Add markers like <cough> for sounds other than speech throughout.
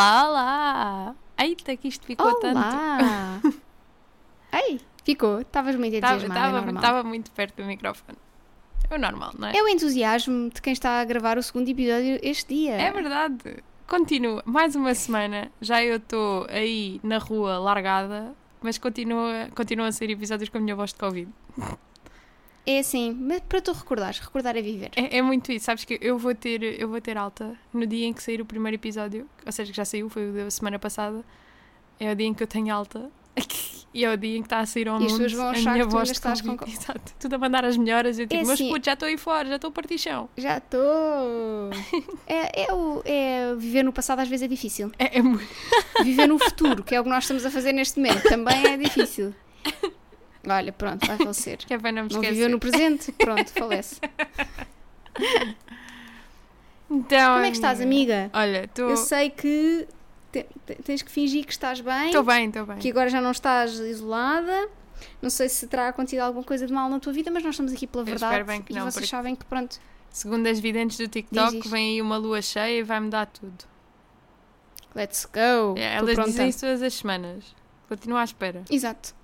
Olá, olá! Eita, que isto ficou tanto. Olá! <laughs> Ei, ficou. Estavas muito entusiasmada, é. Estava muito perto do microfone. É o normal, não é? É o entusiasmo de quem está a gravar o segundo episódio este dia. É verdade. Continua. Mais uma semana. Já eu estou aí na rua largada, mas continua, continua a ser episódios com a minha voz de Covid. É assim, mas para tu recordares, recordar é viver. É, é, muito isso, sabes que eu vou ter eu vou ter alta no dia em que sair o primeiro episódio, ou seja, que já saiu, foi o da semana passada. É o dia em que eu tenho alta. <laughs> E é o dia em que está a sair ao e mundo as vão a achar minha que voz de estás com... Exato. Tudo a mandar as melhoras. Eu tipo, É mas assim- puto, já estou aí fora, já estou a partir chão. Já estou! <laughs> é, é, o, é viver no passado às vezes é difícil. É, é muito. Viver no futuro, que é o que nós estamos a fazer neste momento, também é difícil. <laughs> Olha, pronto, vai falecer. <laughs> Que é para não me Não viveu no presente, pronto, falece. <laughs> Então, Como é que estás, amiga? Olha, estou. Eu sei que te- te- tens que fingir que estás bem, Estou bem, estou bem. que agora já não estás isolada. Não sei se terá acontecido alguma coisa de mal na tua vida, mas nós estamos aqui pela verdade. espero bem que e não, vocês sabem que, pronto, Segundo as videntes do TikTok, vem aí uma lua cheia e vai mudar tudo. let's go. É, elas dizem isso todas as semanas. Continua à espera. Exato.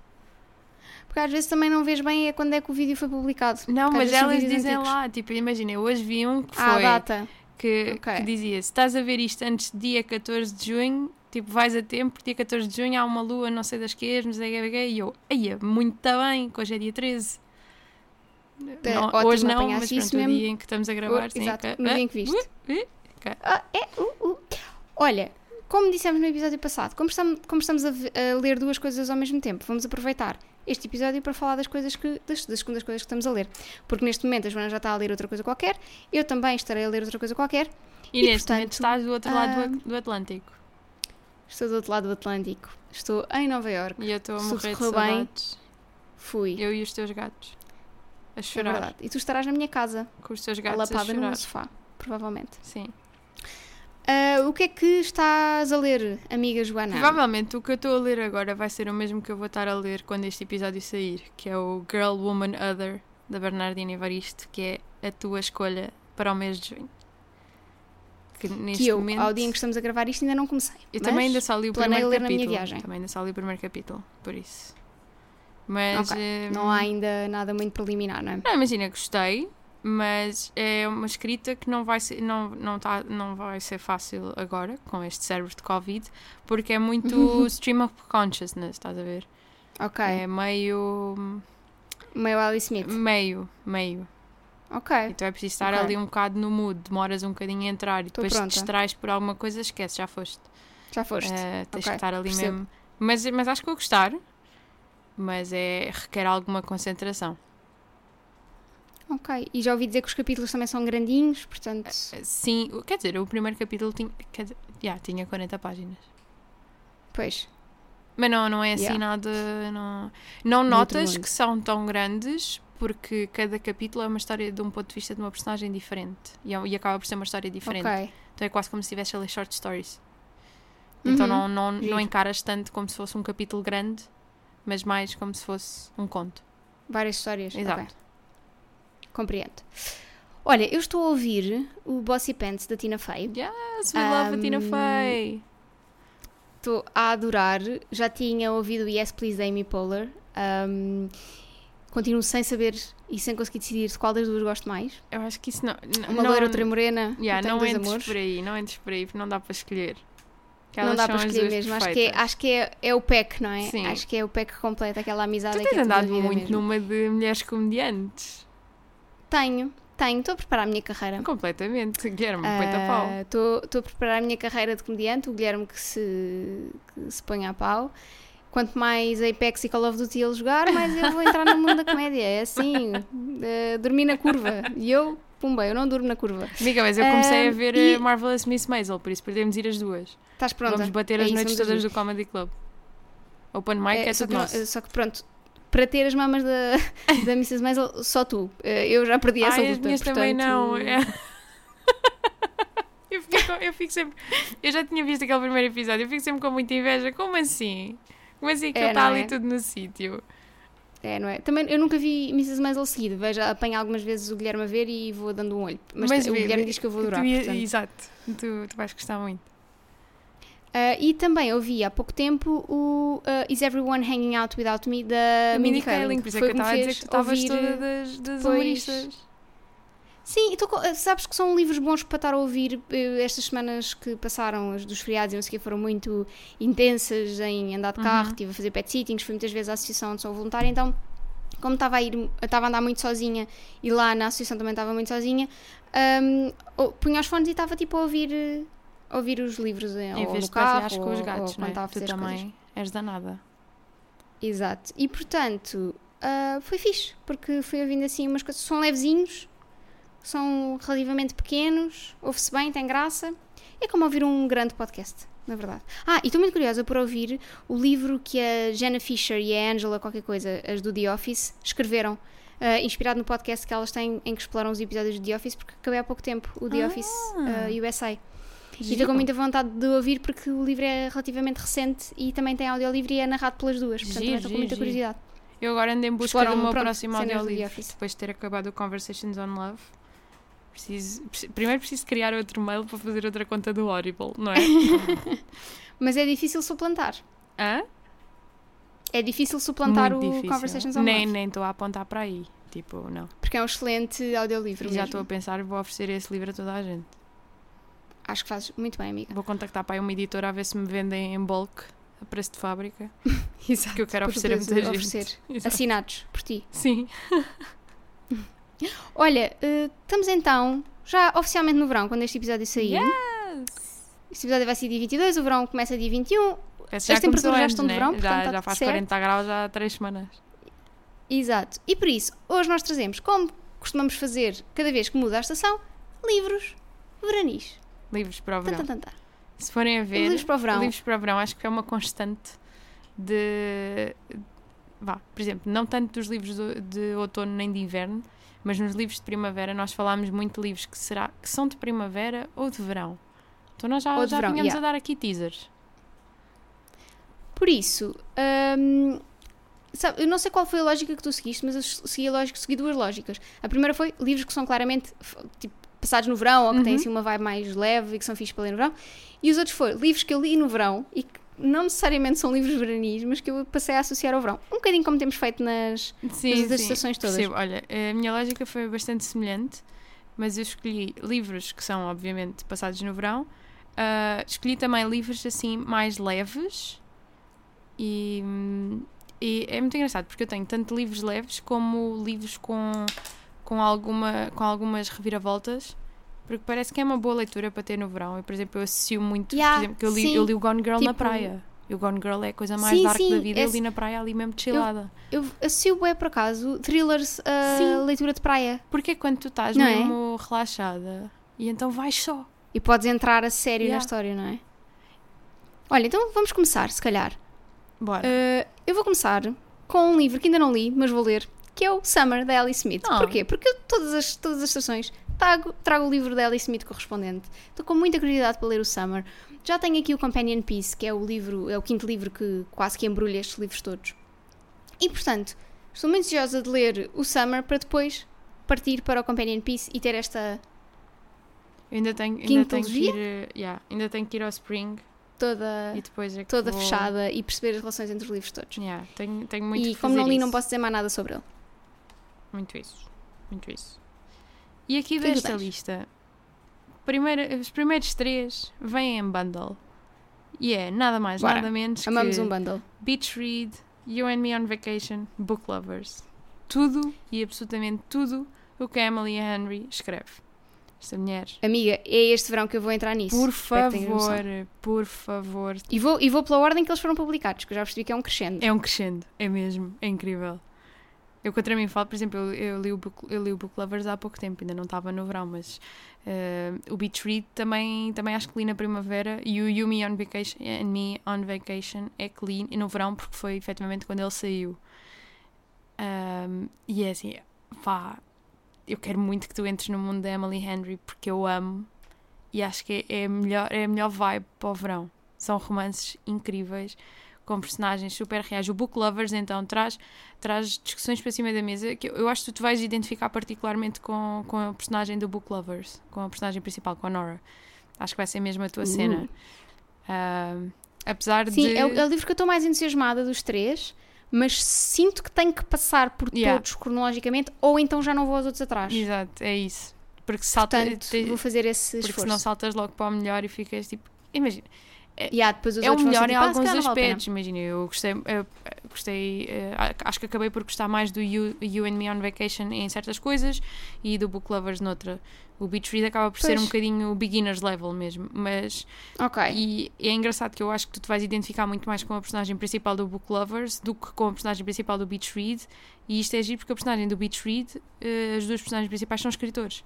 Porque às vezes também não vês bem é quando é que o vídeo foi publicado. Não, mas elas dizem antigos. lá, tipo, imagina, eu hoje vi um que Ah, foi data. que, Ok. que dizia: se estás a ver isto antes de dia 14 de junho, tipo, vais a tempo, porque dia 14 de junho há uma lua, não sei das que, não sei o que, e eu, aí, muito está bem, que hoje é dia 13. É, Não, ótimo, hoje não, mas pronto, o mesmo. dia em que estamos a gravar, sim. Exato, ok. no Ah, dia em que viste. uh, uh, ok. Ah, é, uh, uh. Olha, como dissemos no episódio passado, como estamos, como estamos a, a ler duas coisas ao mesmo tempo, vamos aproveitar este episódio para falar das coisas que das, das segundas coisas que estamos a ler. Porque neste momento a Joana já está a ler outra coisa qualquer, eu também estarei a ler outra coisa qualquer. E, E, neste momento portanto, estás do outro lado ah, do, Atlântico. Estou do outro lado do Atlântico. Estou em Nova York. E eu estou a morrer de correu bem, saudades. Fui. Eu e os teus gatos. A É chorar. verdade. E tu estarás na minha casa, com os teus gatos a lapada chorar. no sofá, provavelmente. Sim. Ah, o que é que estás a ler, amiga Joana? Provavelmente o que eu estou a ler agora vai ser o mesmo que eu vou estar a ler quando este episódio sair, que é o Girl, Woman, Other, da Bernardina Evaristo, que é a tua escolha para o mês de junho. Que neste que eu, momento. ao dia em que estamos a gravar isto, ainda não comecei. Eu também ainda só li o primeiro ler na minha capítulo. viagem. Também ainda só li o primeiro capítulo, por isso. Mas. Ok, eh, Não há ainda nada muito preliminar, não é? Não, imagina, gostei, mas é uma escrita que não vai ser, não, não tá, não vai ser fácil agora, com este cérebro de Covid, porque é muito <laughs> stream of consciousness, estás a ver? Ok. É meio. Meio Alice Smith. meio, meio. Ok. Então é preciso estar Ok. ali um bocado no mood, demoras um bocadinho a entrar e Tô depois te distrais por alguma coisa, esquece, já foste. Já foste. Eh, tens Ok, que estar ali percebo. mesmo. Mas, mas acho que vou gostar, mas é, requer alguma concentração. Ok. E já ouvi dizer que os capítulos também são grandinhos, portanto. Eh, Sim, o- quer dizer, o primeiro capítulo tinha, quer dizer, já, tinha 40 páginas. Pois. Mas não, não é assim Yeah. nada. Não, não No notas que são tão grandes porque cada capítulo é uma história de um ponto de vista de uma personagem diferente e, é- e acaba por ser uma história diferente. Ok. Então é quase como se estivesse a ler short stories. Então Uhum. não, não, não Giro. encaras tanto como se fosse um capítulo grande, mas mais como se fosse um conto. Várias histórias. Exato. Ok. Compreendo. Olha, eu estou a ouvir o Bossy Pants da Tina Fey. Yes, we love a Tina Um, Fey. Estou a adorar. Já tinha ouvido o Yes Please da Amy Poehler. Um, continuo sem saber e sem conseguir decidir de qual das duas gosto mais. Eu acho que isso não. n- Uma não, loira, outra morena. Yeah, não entres amores. por aí, não entres por aí, porque não dá para escolher. Que Não dá para escolher mesmo. Acho que, é, acho que é, é o pack, não é? Sim. Acho que é o pack que completa aquela amizade Tu que tens é andado muito mesmo. numa de mulheres comediantes. Tenho, tenho. Estou a preparar a minha carreira. Completamente. Guilherme, põe-te a pau. Ah, Estou estou a preparar a minha carreira de comediante, o Guilherme que se, que se põe a pau. Quanto mais Apex e Call of Duty ele jogar, mais eu vou entrar no mundo da comédia. É assim, uh, dormir na curva. E eu, pumba, eu não durmo na curva. Amiga, mas eu comecei a Ah, ver e- a Marvelous Miss Maisel, por isso podemos ir as duas. Estás pronta? Vamos bater É as isso, noites todas as do Comedy Club. Open mic é, É, tudo que nosso. só que pronto, para ter as mamas da, <laughs> da Mrs. Maisel, só tu. Eh, Eu já perdi essa Ai, as luta. minhas também portanto- não. <laughs> é. eu, fico, eu fico sempre. Eu já tinha visto aquele primeiro episódio, eu fico sempre com muita inveja. Como assim? Como assim que É, ele está ali é? tudo no sítio? É, não é? Também eu nunca vi Mrs. Maisel seguido. Vejo, apanho algumas vezes o Guilherme a ver e vou dando um olho. Mas, o vê, Guilherme diz que eu vou tu durar. ia- portanto. Exato, tu, tu vais gostar muito. Uh, e também ouvi há pouco tempo o uh, Is Everyone Hanging Out Without Me da A Mindy Kaling, por isso é que eu estava a dizer que tu estavas toda das, das humoristas. Sim, e tô com- sabes que são livros bons para estar a ouvir eh, estas semanas que passaram, as dos feriados e não sei o que, foram muito intensas em andar de carro, Uhum. estive a fazer pet sittings, fui muitas vezes à associação onde sou voluntária, então como estava a ir, estava a andar muito sozinha e lá na associação também estava muito sozinha, ou- punha os fones e estava tipo a ouvir, ouvir os livros Em ou vez de carro com ou, os ou gatos, quando não é? estava a Tu coisas. também és danada. Exato. E portanto, ah, foi fixe, porque fui ouvindo assim umas coisas. São levezinhos, são relativamente pequenos, ouve-se bem, tem graça. É como ouvir um grande podcast, na verdade. Ah, e estou muito curiosa por ouvir o livro que a Jenna Fisher e a Angela, qualquer coisa, as do The Office, escreveram. ah, inspirado no podcast que elas têm em que exploram os episódios do The Office, porque acabei há pouco tempo o The Ah. Office ah, USA. E Giro. estou com muita vontade de ouvir porque o livro é relativamente recente e também tem audiolivro e é narrado pelas duas. Portanto, Giro, estou com muita curiosidade. Eu agora ando em busca cenas do The audiolivro, depois de ter acabado o Conversations on Love. Preciso, preci- primeiro preciso criar outro mail para fazer outra conta do Audible, não é? <laughs> Mas é difícil suplantar. Hã? É difícil suplantar Muito o difícil. Conversations on Nem Love. nem estou a apontar para aí. Tipo, não. Porque é um excelente audiolivro E já estou a pensar, vou oferecer esse livro a toda a gente. Acho que fazes muito bem, amiga. Vou contactar para aí uma editora a ver se me vendem em bulk a preço de fábrica. <laughs> Exato. Que eu quero oferecer a muita gente. oferecer. <laughs> Exato. Assinados por ti. Sim. <laughs> Olha, eh, estamos então já oficialmente no verão, quando este episódio sair. Yes! Este episódio vai ser dia 22, o verão começa dia 21. Essa As temperaturas já estão de né? verão, portanto já, já tudo faz certo. 40 graus já há 3 semanas. Exato. E por isso, hoje nós trazemos, como costumamos fazer cada vez que muda a estação, livros veranis. Livros para o verão. Se forem a ver, Livros para o verão. livros para o verão acho que é uma constante de. Vá, por exemplo, não tanto dos livros de outono nem de inverno, mas nos livros de primavera nós falámos muito de livros que, será, que são de primavera ou de verão. Então nós já, Ou de já verão, tínhamos yeah. a dar aqui teasers. Por isso, hum, sabe, eu não sei qual foi a lógica que tu seguiste, mas eu segui a lógica, segui duas lógicas. A primeira foi livros que são claramente tipo, passados no verão ou que têm Uhum. assim uma vibe mais leve e que são fixos para ler no verão. E os outros foram livros que eu li no verão e que não necessariamente são livros veranis, mas que eu passei a associar ao verão. Um bocadinho como temos feito nas. Sim, sim, estações todas. percebo. Olha, a minha lógica foi bastante semelhante, mas eu escolhi livros que são, obviamente, passados no verão. Ah, escolhi também livros assim mais leves e, e é muito engraçado porque eu tenho tanto livros leves como livros com, com, alguma, com algumas reviravoltas. Porque parece que é uma boa leitura para ter no verão. Eu, por exemplo, eu associo muito. Yeah, por exemplo, que eu li, sim. eu li o Gone Girl na Tipo- praia. E o Gone Girl é a coisa mais Sim, dark sim, da vida. Eu li na praia ali mesmo chillada. Eu associo bem por acaso thrillers a Sim. leitura de praia. Porque é quando tu estás Não é? mesmo relaxada e então vais só. E podes entrar a sério na Yeah. história, não é? Olha, então vamos começar, se calhar. Bora. Uh, eu vou começar com um livro que ainda não li, mas vou ler, que é o Summer, da Ellie Smith. Ah. Porquê? Porque eu, todas as, todas as estações trago, trago o livro da Ellie Smith correspondente. Estou com muita curiosidade para ler o Summer. Já tenho aqui o Companion Piece, que é o livro, é o quinto livro que quase que embrulha estes livros todos. E portanto, estou muito desejosa de ler o Summer para depois partir para o Companion Piece e ter esta Eu ainda tenho, ainda tenho que ir. eh, yeah, ainda tenho que ir ao Spring toda, e depois é toda vou- fechada e perceber as relações entre os livros todos. Yeah, tenho, tenho muito E como não li, isso. não posso dizer mais nada sobre ele. Muito isso. Muito isso. E aqui O que é que tu desta lista, primeira, os primeiros três vêm em bundle. E é nada mais, Bora. nada menos Amamos que um bundle. Beach Read, You and Me on Vacation, Book Lovers. Tudo e absolutamente tudo o que a Emily Henry escreve. Esta mulher. Amiga, é este verão que eu vou entrar nisso. Por favor, por favor. E vou, e vou pela ordem que eles foram publicados, que eu já percebi que é um crescendo. É um crescendo, é mesmo, é incrível. Eu contra mim falo, por exemplo, eu, eu li o book, eu li o Book Lovers há pouco tempo, ainda não estava no verão, mas eh, o Beach Read também, também acho que li na primavera e o You Me on Vacation and Me on Vacation é que li no verão porque foi efetivamente quando ele saiu. Um, e é assim, pá, eu quero muito que tu entres no mundo da Emily Henry porque eu amo e acho que é a melhor, é a melhor vibe para o verão. São romances incríveis com personagens super reais. O Book Lovers, então, traz, traz discussões para cima da mesa que eu, acho que tu vais identificar particularmente com, com a personagem do Book Lovers, com a personagem principal, com a Nora. Acho que vai ser mesmo a tua Uh. cena. Ah, apesar Sim, de. é, o, é o livro que eu estou mais entusiasmada dos três, mas sinto que tenho que passar por Yeah. todos cronologicamente, ou então já não vou aos outros atrás. Exato, é isso. Porque salta. Portanto, te- vou fazer esse porque esforço. senão saltas logo para o melhor e ficas tipo. Imagina. E há depois os é o melhor ser em tipo, ah, alguns aspectos. Imagina, eu gostei, eu, gostei eh, acho que acabei por gostar mais do you, you and Me on Vacation em certas coisas e do Book Lovers noutra. O Beach Read acaba por ser Pois. um bocadinho beginner's level mesmo, mas Ok. e é engraçado que eu acho que tu te vais identificar muito mais com a personagem principal do Book Lovers do que com a personagem principal do Beach Read. E isto é giro porque a personagem do Beach Read, eh, as duas personagens principais são escritores.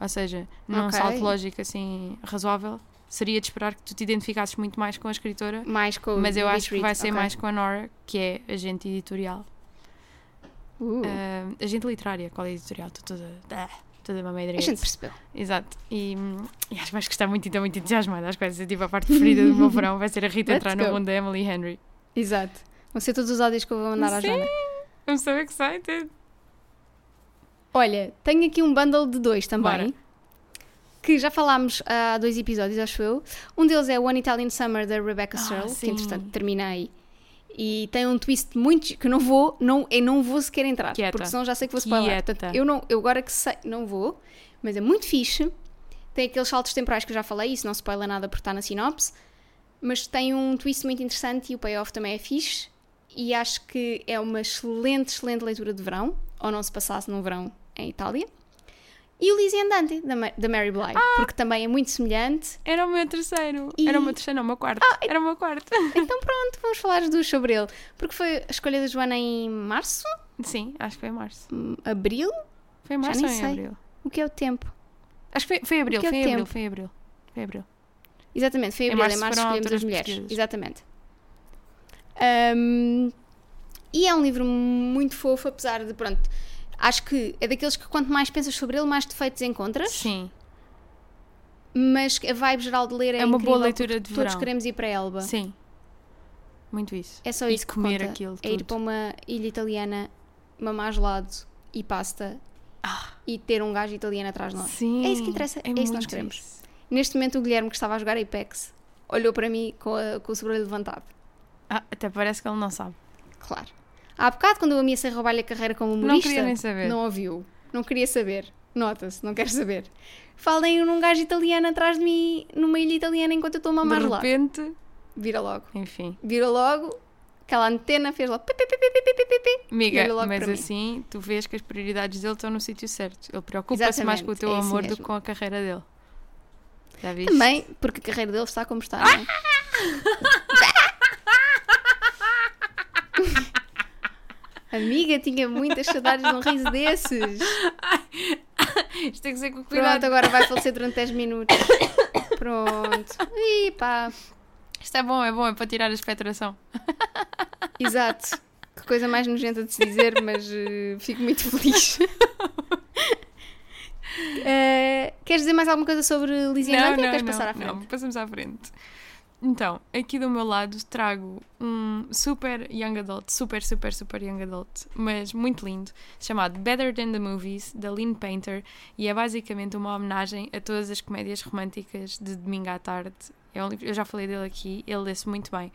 Ou seja, num Ok. salto lógico assim razoável, seria de esperar que tu te identificasses muito mais com a escritora. Mais com Mas eu acho que vai ser ok. mais com a Nora, que é agente editorial. Uh, Ah, agente literária, qual é a editorial? Estou toda. Ah, toda uma meia a gente percebeu. Exato. E, hum, e acho que vais gostar muito e estou muito entusiasmada. Acho que vai ser tipo a parte preferida do meu <laughs> verão. Vai ser a Rita Let's entrar no go. mundo da Emily Henry. Exato. Vão ser todos os áudios que eu vou mandar à Sim. Joana. I'm so excited. Olha, tenho aqui um bundle de dois também. Bora. Que já falámos há dois episódios, acho eu. Um deles é One Italian Summer da Rebecca Ah, Searle, que entretanto terminei. E tem um twist muito que eu não vou, não, eu não vou sequer entrar, Quieta. porque senão já sei que vou spoiler. Portanto, eu, não, eu agora que sei, não vou, mas é muito fixe. Tem aqueles saltos temporais que eu já falei, isso não spoiler nada porque está na sinopse. Mas tem um twist muito interessante e o payoff também é fixe. E acho que é uma excelente, excelente leitura de verão, ou não se passasse num verão em Itália. E o Lizzie Andante, da, Ma- da Mary Bly, porque também é muito semelhante. Era o meu terceiro. E- Era o meu terceiro, não, o meu quarto. Era o meu quarto. Então pronto, vamos falar as duas sobre ele. Porque foi a escolha da Joana em março? Sim, acho que foi em março. Hum, Abril? Foi em Já março nem ou em sei. abril? O que é o tempo? Acho que foi, foi em abril, é foi em abril, foi em abril. Foi em abril. Exatamente, foi em Em abril. Em março março foram escolhemos as mulheres. Exatamente. Hum, e é um livro muito fofo, apesar de, pronto, acho que é daqueles que quanto mais pensas sobre ele, mais defeitos encontras. Sim, Mas a vibe geral de ler é, É uma boa leitura de Todos verão. queremos ir para Elba. sim. Muito isso. É só E isso comer conta. aquilo É ir tudo. para uma ilha italiana, mamar gelado e pasta Ah. e ter um gajo italiano atrás de nós. Sim. É isso que interessa, é isso que nós queremos. isso. Neste momento, o Guilherme, que estava a jogar Apex, olhou para mim com, a- com o sobreolho levantado. Ah, até parece que ele não sabe. Claro. Há bocado, quando eu ameacei roubar-lhe a carreira como humorista, queria nem saber. não ouviu. Não queria saber. Nota-se, não quero saber. Falem num gajo italiano atrás de mim, numa ilha italiana, enquanto eu estou a mamar De gelado. repente, Vira logo. enfim. Vira logo, aquela antena fez logo. pi, pi. Amiga, mas assim tu vês que as prioridades dele estão no sítio certo. Ele preocupa-se mais com o teu é isso amor do que com a carreira dele. Já viste? Também, porque a carreira dele está como está, não é? <laughs> Amiga, tinha muitas saudades de um riso desses. <laughs> Isto tem que ser com Pronto, cuidado. agora vai falecer durante 10 minutos. Pronto. Pá. Isto é bom, é bom, é para tirar a expectoração. <laughs> Exato. Que coisa mais nojenta de se dizer, mas eh, fico muito feliz. <laughs> Eh, queres dizer mais alguma coisa sobre Lizzie Andante ou queres passar à frente? Não, passamos à frente. Então, aqui do meu lado trago um super young adult, super, super, super young adult, mas muito lindo, chamado Better Than the Movies, da Lynn Painter, e é basicamente uma homenagem a todas as comédias românticas de domingo à tarde. É eu já falei dele aqui, ele lê-se muito bem.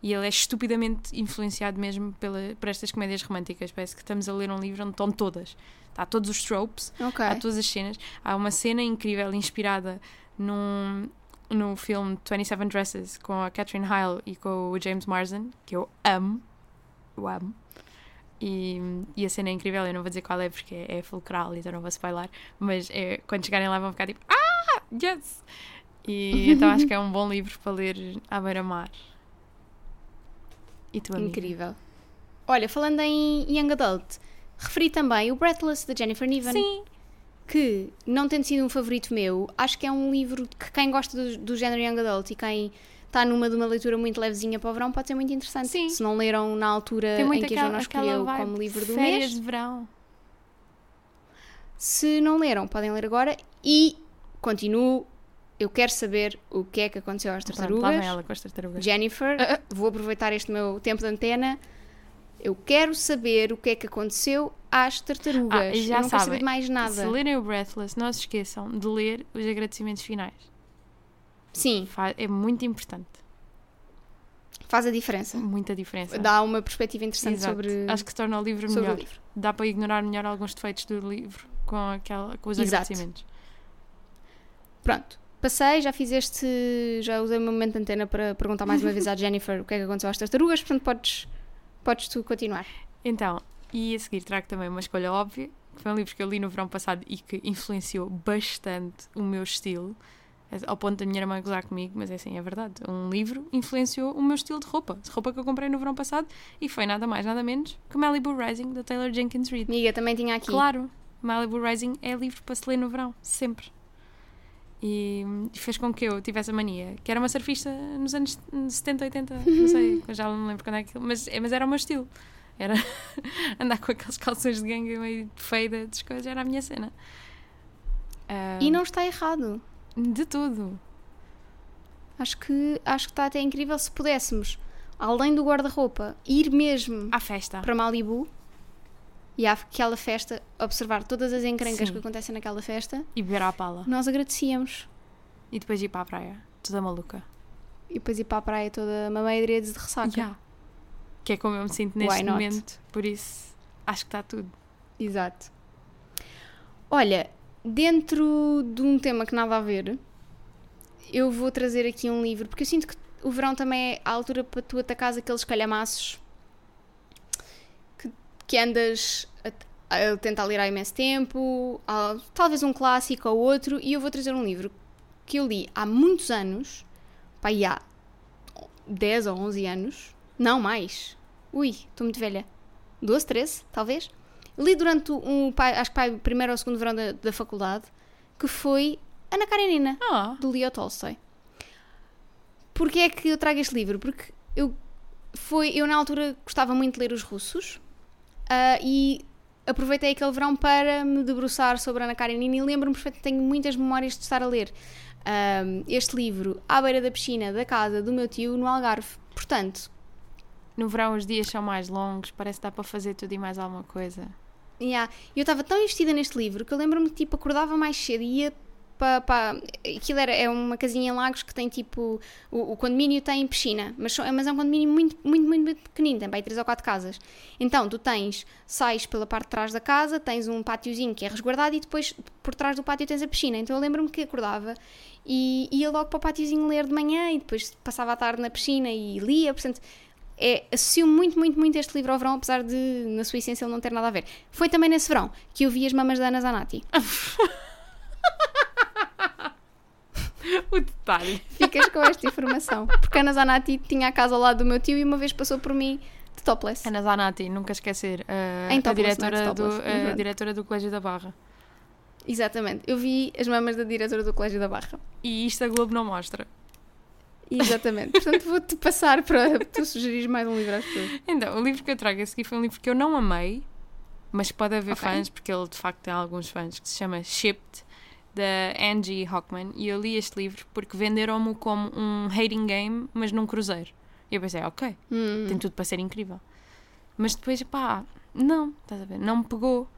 E ele é estupidamente influenciado mesmo pela, por estas comédias românticas. Parece que estamos a ler um livro onde estão todas. Está todos os tropes, Ok. Há todas as cenas. Há uma cena incrível inspirada num, no filme 27 Dresses com a Catherine Heil e com o James Marsden, que eu amo. Eu amo. E, e a cena é incrível, eu não vou dizer qual é porque é, é fulcral, então não vou spoiler. Mas é, quando chegarem lá vão ficar tipo, ah, yes! E <laughs> então acho que é um bom livro para ler à beira-mar. E tu, amiga? Incrível. Olha, falando em Young Adult, referi também o Breathless, da Jennifer Niven, Sim, que, não tendo sido um favorito meu, acho que é um livro que quem gosta do, do género Young Adult e quem está numa de uma leitura muito levezinha para o verão pode ser muito interessante. Sim. Se não leram na altura em que a aquela, Joana aquela escolheu como livro do férias mês, de verão. se não leram, podem ler agora e continuo. Eu quero saber o que é que aconteceu às Pronto, lá tartarugas. ela com as tartarugas. Jennifer, Ah, ah. vou aproveitar este meu tempo de antena. Eu quero saber o que é que aconteceu às tartarugas. Ah, e já Eu não sabem, mais nada. Se lerem o Breathless, não se esqueçam de ler os agradecimentos finais. Sim, É muito importante. Faz a diferença. Muita diferença. Dá uma perspectiva interessante Exato. sobre, Acho que se torna o livro sobre o melhor. livro. Dá para ignorar melhor alguns defeitos do livro com, aquela, com os Exato. agradecimentos. Pronto. Passei, já fiz este. Já usei o meu momento de antena para perguntar mais uma vez à <laughs> Jennifer o que é que aconteceu às tartarugas, portanto podes, podes tu continuar. Então, e a seguir trago também uma escolha óbvia, que foi um livro que eu li no verão passado e que influenciou bastante o meu estilo, ao ponto da minha irmã gozar comigo, mas é assim, é verdade. Um livro influenciou o meu estilo de roupa, de roupa que eu comprei no verão passado, e foi nada mais, nada menos que Malibu Rising, da Taylor Jenkins Reid. Amiga, também tinha aqui. Claro, Malibu Rising é livro para se ler no verão, sempre. E, fez com que eu tivesse a mania, que era uma surfista nos anos 70, 80, <laughs> não sei, já não lembro quando é que. Mas, mas era o meu estilo. Era <laughs> andar com aqueles calções de gangue meio feida, das coisas, era a minha cena. Ah, E não está errado. De tudo. Acho que, acho que está até incrível se pudéssemos, além do guarda-roupa, ir mesmo À festa. para Malibu e àquela festa, observar todas as encrencas Sim. que acontecem naquela festa, E beber à pala. nós agradecíamos. E depois ir para a praia. Toda maluca. E depois ir para a praia toda mameira de ressaca. Yeah. Que é como eu me sinto neste momento. Por isso, acho que está tudo. Exato. Olha, dentro de um tema que nada a ver, eu vou trazer aqui um livro, porque eu sinto que o verão também é a altura para tu atacares aqueles calhamaços que, andas a, a tentar ler há imenso tempo, há- talvez um clássico ou outro, e eu vou trazer um livro que eu li há muitos anos, pá, há 10 ou 11 anos, não mais, ui, estou muito velha, 12, 13, talvez, li durante um, acho que o primeiro ou segundo verão da, da faculdade, que foi Ana Karenina, Ah, do Leo Tolstoy. Porquê é que eu trago este livro? Porque eu, foi, eu na altura gostava muito de ler os russos ah, e aproveitei aquele verão para me debruçar sobre Ana Karenina e lembro-me perfeitamente, tenho muitas memórias de estar a ler ah, este livro à beira da piscina da casa do meu tio no Algarve. Portanto, no verão os dias são mais longos, parece que dá para fazer tudo e mais alguma coisa. Yeah. Eu estava tão investida neste livro que eu lembro-me que tipo, acordava mais cedo e ia para. Pa... Aquilo era, é uma casinha em Lagos que tem tipo. O, o condomínio tem piscina, mas, mas é um condomínio muito, muito, muito, muito pequenino, tem para aí 3 ou 4 casas. Então tu tens, sais pela parte de trás da casa, tens um pátiozinho que é resguardado e depois por trás do pátio tens a piscina. Então eu lembro-me que acordava e ia logo para o pátiozinho ler de manhã e depois passava a tarde na piscina e lia. Portanto, é, associo muito, muito, muito este livro ao verão, apesar de, na sua essência, ele não ter nada a ver. Foi também nesse verão que eu vi as mamas da Ana Zanatti. <laughs> o detalhe. Ficas com esta informação. Porque a Ana Zanatti tinha a casa ao lado do meu tio e uma vez passou por mim de topless. Ana Zanatti, nunca esquecer, a, Em a topless, é diretora, do, topless, mas a pronto. diretora do Colégio da Barra. Exatamente. Eu vi as mamas da diretora do Colégio da Barra. E isto a Globo não mostra. Exatamente. <laughs> Portanto, vou-te passar para tu sugerir mais um livro às pessoas. Então, o livro que eu trago a seguir foi um livro que eu não amei, mas pode haver Ok. fãs, porque ele de facto tem alguns fãs, que se chama Shipped, da Angie Hockman. E eu li este livro porque venderam-me como um hating game, mas num cruzeiro. E eu pensei, ok, Hum. tem tudo para ser incrível. Mas depois, pá, não, estás a ver? Não me pegou.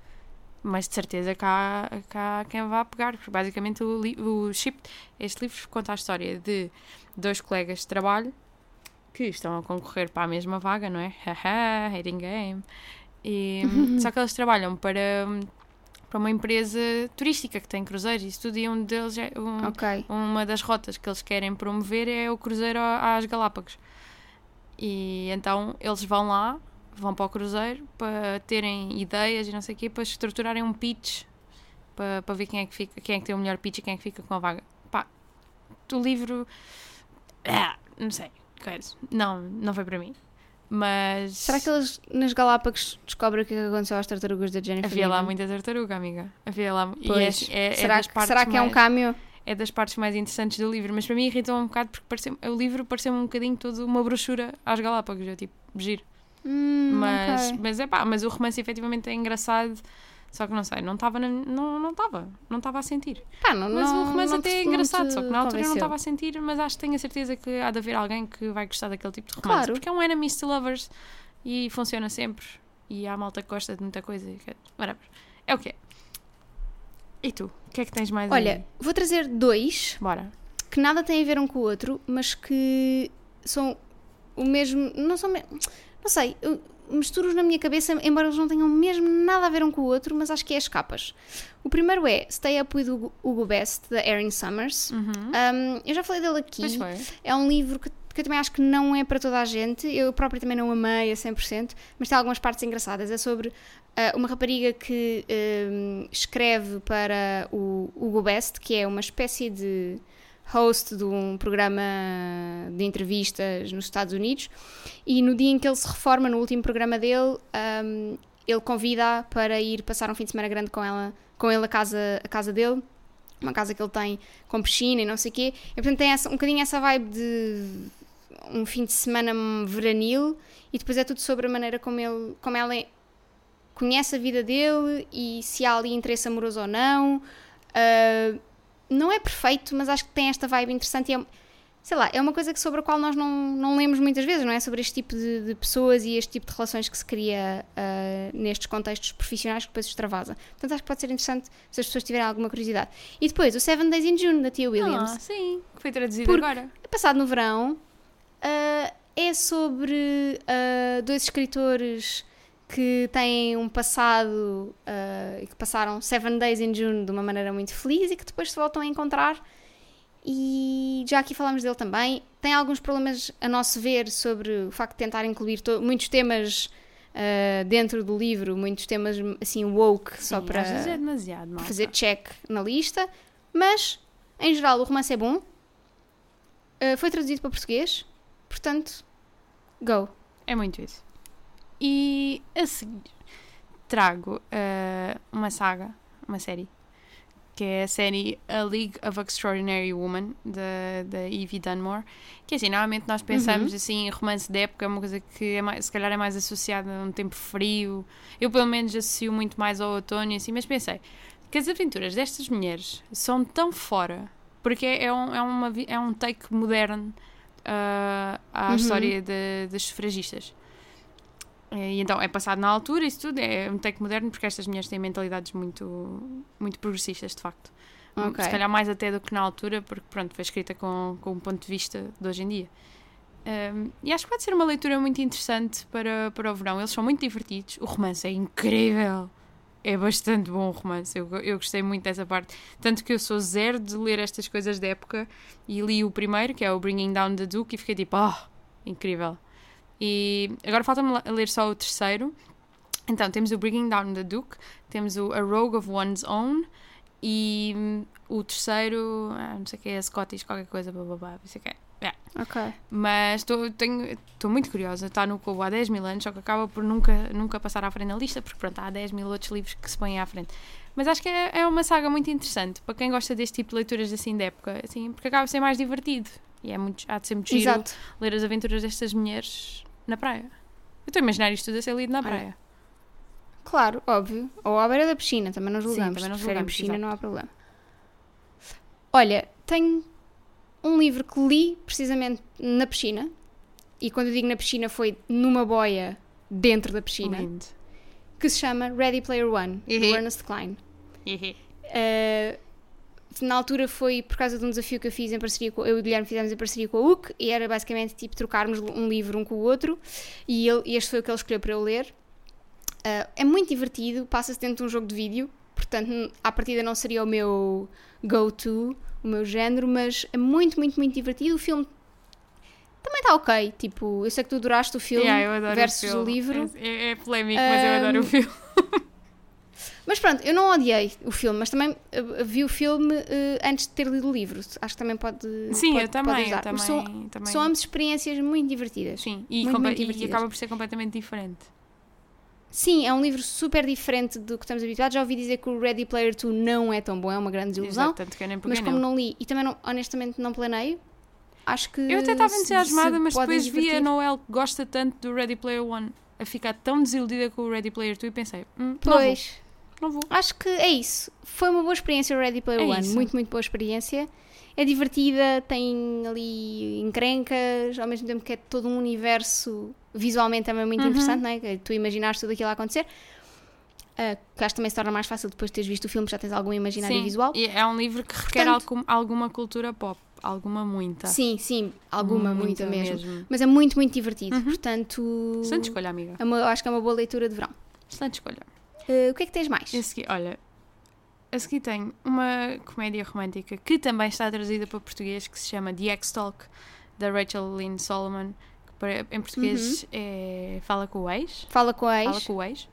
Mas de certeza que há quem vá pegar, porque basicamente o, o Chip, este livro conta a história de dois colegas de trabalho que estão a concorrer para a mesma vaga, não é? <laughs> Haha, hating game. E, <laughs> só que eles trabalham para, para uma empresa turística que tem cruzeiros e tudo, e um deles é um, Ok. uma das rotas que eles querem promover é o cruzeiro às Galápagos. E então eles vão lá, vão para o cruzeiro para terem ideias e não sei o quê, para estruturarem um pitch para, para ver quem é que fica, quem é que tem o melhor pitch e quem é que fica com a vaga. Pá, o livro ah, não sei. Não, não foi para mim. Mas Será que eles nas Galápagos descobrem o que é aconteceu às tartarugas da Jennifer? havia lá muita tartaruga, amiga. Havia lá e Pois. é, é, é será das que, será que é um cameo? é das partes mais interessantes do livro, mas para mim irritou um bocado porque pareceu, o livro pareceu um bocadinho todo uma brochura às Galápagos, eu tipo, giro. Hum, Mas, ok. mas é pá, mas o romance efetivamente é engraçado, só que não sei, não estava, não não estava, não estava a sentir. Pá, não, Mas não, o romance até é engraçado, só que na altura eu não estava a sentir, mas acho que tenho a certeza que há de haver alguém que vai gostar daquele tipo de romance, Claro. porque é um enemies to lovers e funciona sempre e há malta que gosta de muita coisa, que- whatever. É o que é. E tu? O que é que tens mais Olha, aí? vou trazer dois Bora. que nada têm a ver um com o outro, mas que são o mesmo. Não são. Não sei, eu misturo-os na minha cabeça, embora eles não tenham mesmo nada a ver um com o outro, mas acho que é as capas. O primeiro é Stay Up with Hugo, Best, da Erin Summers. Um, eu já falei dele aqui. É um livro que, que eu também acho que não é para toda a gente. Eu própria também não amei a 100%, mas tem algumas partes engraçadas. É sobre ah, uma rapariga que hum, escreve para o Hugo Best, que é uma espécie de host de um programa de entrevistas nos Estados Unidos. E no dia em que ele se reforma, no último programa dele, hum, ele convida para ir passar um fim de semana grande com ela, com ele a casa, a casa dele uma casa que ele tem com piscina e não sei o quê. E portanto tem essa, um bocadinho essa vibe de um fim de semana veranil e depois é tudo sobre a maneira como ele, como ela é- conhece a vida dele e se há ali interesse amoroso ou não. Ah, não é perfeito, mas acho que tem esta vibe interessante e é, sei lá, é uma coisa que sobre a qual nós não, não lemos muitas vezes, não é? Sobre este tipo de, de pessoas e este tipo de relações que se cria ah, nestes contextos profissionais que depois extravasa. Portanto, acho que pode ser interessante se as pessoas tiverem alguma curiosidade. E depois, o Seven Days in June, da Tia Williams. Ah, sim, que foi traduzido agora. É passado no verão. ah, é sobre ah, dois escritores que têm um passado ah, e que passaram Seven Days in June de uma maneira muito feliz e que depois se voltam a encontrar. E já aqui falamos dele também. Tem alguns problemas, a nosso ver, sobre o facto de tentar incluir to- muitos temas ah, dentro do livro, muitos temas assim woke, só Sim, para é demasiado, para malta. fazer check na lista, mas em geral o romance é bom. Uh, foi traduzido para português, portanto, go. É muito isso. E a seguir trago eh, uma saga, uma série, que é a série A League of Extraordinary Women, da, Evie Dunmore. Que assim, normalmente nós pensamos assim em romance de época, é uma coisa que é mais, se calhar é mais associada a um tempo frio. Eu pelo menos associo muito mais ao outono e assim, mas pensei que as aventuras destas mulheres são tão fora, porque é um, é uma, é um take moderno ah, à Uhum. história de- das sufragistas. E então é passado na altura, isso tudo é um take moderno porque estas mulheres têm mentalidades muito, muito progressistas, de facto. Ok. Se calhar mais até do que na altura, porque pronto, foi escrita com, com um ponto de vista de hoje em dia. Um, e acho que pode ser uma leitura muito interessante para, para o verão. Eles são muito divertidos, o romance é incrível. É bastante bom o romance, eu, eu gostei muito dessa parte. Tanto que eu sou zero de ler estas coisas da época e li o primeiro, que é o Bringing Down the Duke, e fiquei tipo, oh, incrível. E agora falta-me ler só o terceiro. Então, temos o Bringing Down the Duke, temos o A Rogue of One's Own e hum, o terceiro, ah, não sei o que é, Scottish, qualquer coisa, blá blá blá, não sei o que é. Ok. Mas estou muito curiosa, está no Cubo há 10 mil anos, só que acaba por nunca, nunca passar à frente na lista, porque pronto, há 10 mil outros livros que se põem à frente. Mas acho que é, é uma saga muito interessante para quem gosta deste tipo de leituras assim de época, assim, porque acaba por ser mais divertido. E é muito, há de ser muito giro Exato. ler as aventuras destas mulheres na praia. Eu estou a imaginar isto tudo a ser lido na praia. Claro, óbvio. Ou à beira da piscina, também não julgamos. também não julgamos, piscina, exato. não há problema. Olha, tenho um livro que li precisamente na piscina. E quando eu digo na piscina foi numa boia dentro da piscina. Lindo. Que se chama Ready Player One, do Uhum. Ernest Klein. Uh, na altura foi por causa de um desafio que eu fiz em parceria com eu e o Guilherme fizemos em parceria com a UC e era basicamente tipo trocarmos um livro um com o outro e, ele, e este foi o que ele escolheu para eu ler. Uh, é muito divertido, passa-se dentro de um jogo de vídeo, portanto, à partida não seria o meu go-to, o meu género, mas é muito, muito, muito divertido. O filme também está ok, tipo, eu sei que tu adoraste o filme Yeah, versus o, o, filme. livro. É, é polémico, mas eu adoro o Um, filme. <laughs> Mas pronto, eu não odiei o filme, mas também uh, vi o filme uh, antes de ter lido o livro. Acho que também pode. Sim, pode, eu também. pode eu também, são, também. são ambas experiências muito divertidas. Sim, e, muito, muito e divertidas. acaba por ser completamente diferente. Sim, é um livro super diferente do que estamos habituados. Já ouvi dizer que o Ready Player 2 não é tão bom, é uma grande desilusão. Exato, que eu nem Mas como não li e também não, honestamente não planeio, acho que. Eu até estava entusiasmada, mas depois vi a divertir. Noel que gosta tanto do Ready Player One a ficar tão desiludida com o Ready Player 2 e pensei, hum, Pois. Não vou. Acho que é isso. Foi uma boa experiência o Ready Player É One. isso. Muito, muito boa experiência. É divertida, tem ali encrencas, ao mesmo tempo que é todo um universo visualmente também muito Uhum. interessante, não é? Que Tu imaginaste tudo aquilo a acontecer. Ah, que acho que também se torna mais fácil depois de teres visto o filme, já tens algum imaginário Sim, visual. e é um livro que requer Portanto- algum- alguma cultura pop, alguma muita. Sim, sim, alguma, muita, Muita mesmo. mesmo. Mas é muito, muito divertido. Uhum. Portanto, Excelente escolha, amiga. é uma- acho que é uma boa leitura de verão. Excelente escolha. Uh, o que é que tens mais? A seguir, olha, a seguir tenho uma comédia romântica que também está traduzida para português que se chama The X-Talk, da Rachel Lynn Solomon, que em português Uhum. é Fala com o Ex. Fala com Fala ex. com o Ex.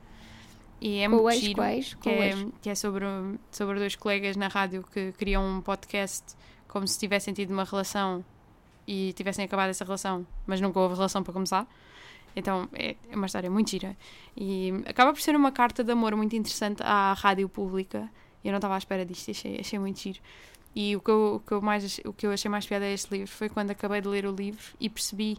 E é Com o muito ex, giro, ex, que o é, que é sobre, sobre dois colegas na rádio que criam um podcast como se tivessem tido uma relação e tivessem acabado essa relação, mas nunca houve relação para começar. Então é é uma história muito gira. E acaba por ser uma carta de amor muito interessante à rádio pública. Eu não estava à espera disto, achei, achei muito giro. E o que, eu, o, que eu mais, o que eu achei mais piada a este livro foi quando acabei de ler o livro e percebi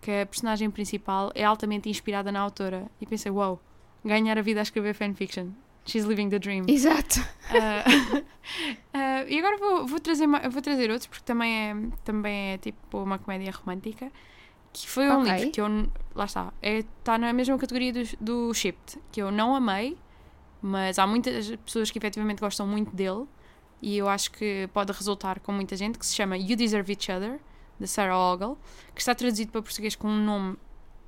que a personagem principal é altamente inspirada na autora. E pensei, wow, ganhar a vida a escrever fanfiction. She's living the dream. Exato. Ah, <laughs> ah, e agora vou, vou, trazer, vou trazer outros, porque também é, também é tipo uma comédia romântica. Que foi um Ok. livro que eu. Lá está. Está na mesma categoria do, do Shipped, que eu não amei, mas há muitas pessoas que efetivamente gostam muito dele. E eu acho que pode resultar com muita gente, que se chama You Deserve Each Other, de Sarah Ogle, que está traduzido para português com um nome